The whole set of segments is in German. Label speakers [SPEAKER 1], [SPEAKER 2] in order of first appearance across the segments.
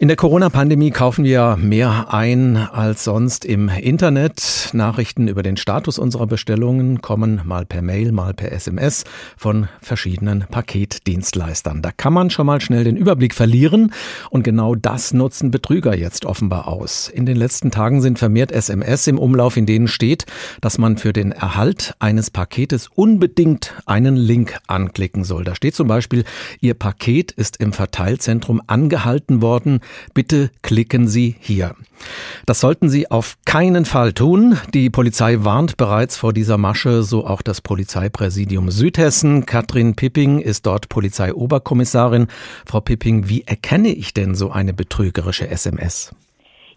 [SPEAKER 1] In der Corona-Pandemie kaufen wir mehr ein als sonst im Internet. Nachrichten über den Status unserer Bestellungen kommen mal per Mail, mal per SMS von verschiedenen Paketdienstleistern. Da kann man schon mal schnell den Überblick verlieren und genau das nutzen Betrüger jetzt offenbar aus. In den letzten Tagen sind vermehrt SMS im Umlauf, in denen steht, dass man für den Erhalt eines Paketes unbedingt einen Link anklicken soll. Da steht zum Beispiel, Ihr Paket ist im Verteilzentrum angehalten worden bitte klicken Sie hier. Das sollten Sie auf keinen Fall tun. Die Polizei warnt bereits vor dieser Masche, so auch das Polizeipräsidium Südhessen. Katrin Pipping ist dort Polizeioberkommissarin. Frau Pipping, wie erkenne ich denn so eine betrügerische SMS?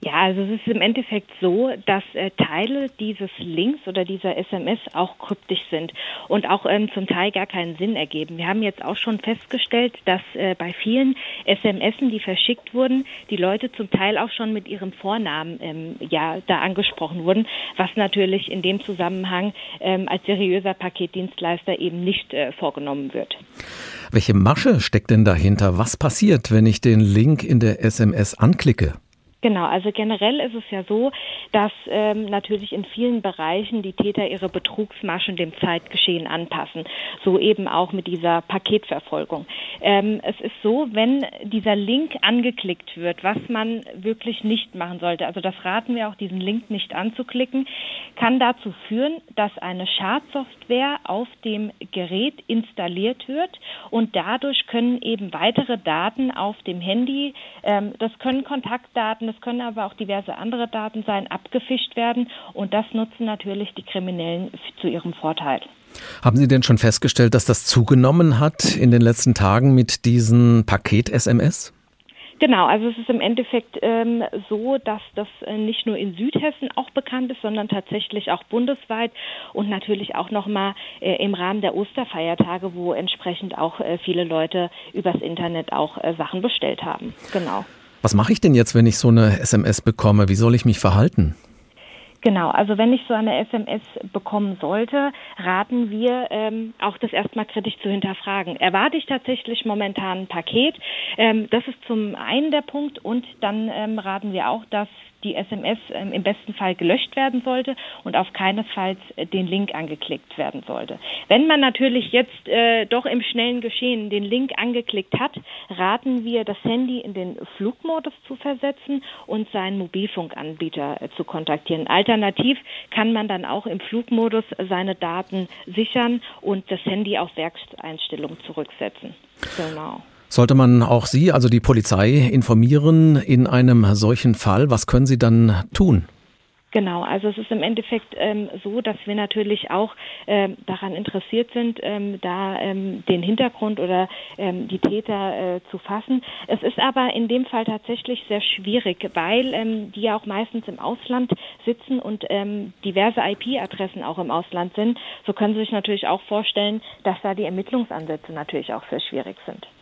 [SPEAKER 2] Ja, also es ist im Endeffekt so, dass äh, Teile dieses Links oder dieser SMS auch kryptisch sind und auch ähm, zum Teil gar keinen Sinn ergeben. Wir haben jetzt auch schon festgestellt, dass äh, bei vielen SMS, die verschickt wurden, die Leute zum Teil auch schon mit ihrem Vornamen ähm, ja da angesprochen wurden, was natürlich in dem Zusammenhang ähm, als seriöser Paketdienstleister eben nicht äh, vorgenommen wird.
[SPEAKER 1] Welche Masche steckt denn dahinter? Was passiert, wenn ich den Link in der SMS anklicke?
[SPEAKER 2] Genau, also generell ist es ja so, dass ähm, natürlich in vielen Bereichen die Täter ihre Betrugsmaschen dem Zeitgeschehen anpassen. So eben auch mit dieser Paketverfolgung. Ähm, es ist so, wenn dieser Link angeklickt wird, was man wirklich nicht machen sollte, also das raten wir auch, diesen Link nicht anzuklicken, kann dazu führen, dass eine Schadsoftware auf dem Gerät installiert wird und dadurch können eben weitere Daten auf dem Handy, ähm, das können Kontaktdaten, es können aber auch diverse andere Daten sein, abgefischt werden und das nutzen natürlich die Kriminellen zu ihrem Vorteil.
[SPEAKER 1] Haben Sie denn schon festgestellt, dass das zugenommen hat in den letzten Tagen mit diesen Paket-SMS?
[SPEAKER 2] Genau, also es ist im Endeffekt ähm, so, dass das äh, nicht nur in Südhessen auch bekannt ist, sondern tatsächlich auch bundesweit und natürlich auch nochmal äh, im Rahmen der Osterfeiertage, wo entsprechend auch äh, viele Leute übers Internet auch äh, Sachen bestellt haben. Genau.
[SPEAKER 1] Was mache ich denn jetzt, wenn ich so eine SMS bekomme? Wie soll ich mich verhalten?
[SPEAKER 2] Genau, also wenn ich so eine SMS bekommen sollte, raten wir ähm, auch das erstmal kritisch zu hinterfragen. Erwarte ich tatsächlich momentan ein Paket? Ähm, das ist zum einen der Punkt und dann ähm, raten wir auch, dass die SMS ähm, im besten Fall gelöscht werden sollte und auf keinesfalls äh, den Link angeklickt werden sollte. Wenn man natürlich jetzt äh, doch im schnellen Geschehen den Link angeklickt hat, raten wir, das Handy in den Flugmodus zu versetzen und seinen Mobilfunkanbieter äh, zu kontaktieren. Alternativ kann man dann auch im Flugmodus seine Daten sichern und das Handy auf Werkseinstellung zurücksetzen.
[SPEAKER 1] Genau. Sollte man auch Sie, also die Polizei, informieren in einem solchen Fall? Was können Sie dann tun?
[SPEAKER 2] Genau, also es ist im Endeffekt ähm, so, dass wir natürlich auch ähm, daran interessiert sind, ähm, da ähm, den Hintergrund oder ähm, die Täter äh, zu fassen. Es ist aber in dem Fall tatsächlich sehr schwierig, weil ähm, die ja auch meistens im Ausland sitzen und diverse IP-Adressen auch im Ausland sind. So können Sie sich natürlich auch vorstellen, dass da die Ermittlungsansätze natürlich auch sehr schwierig sind.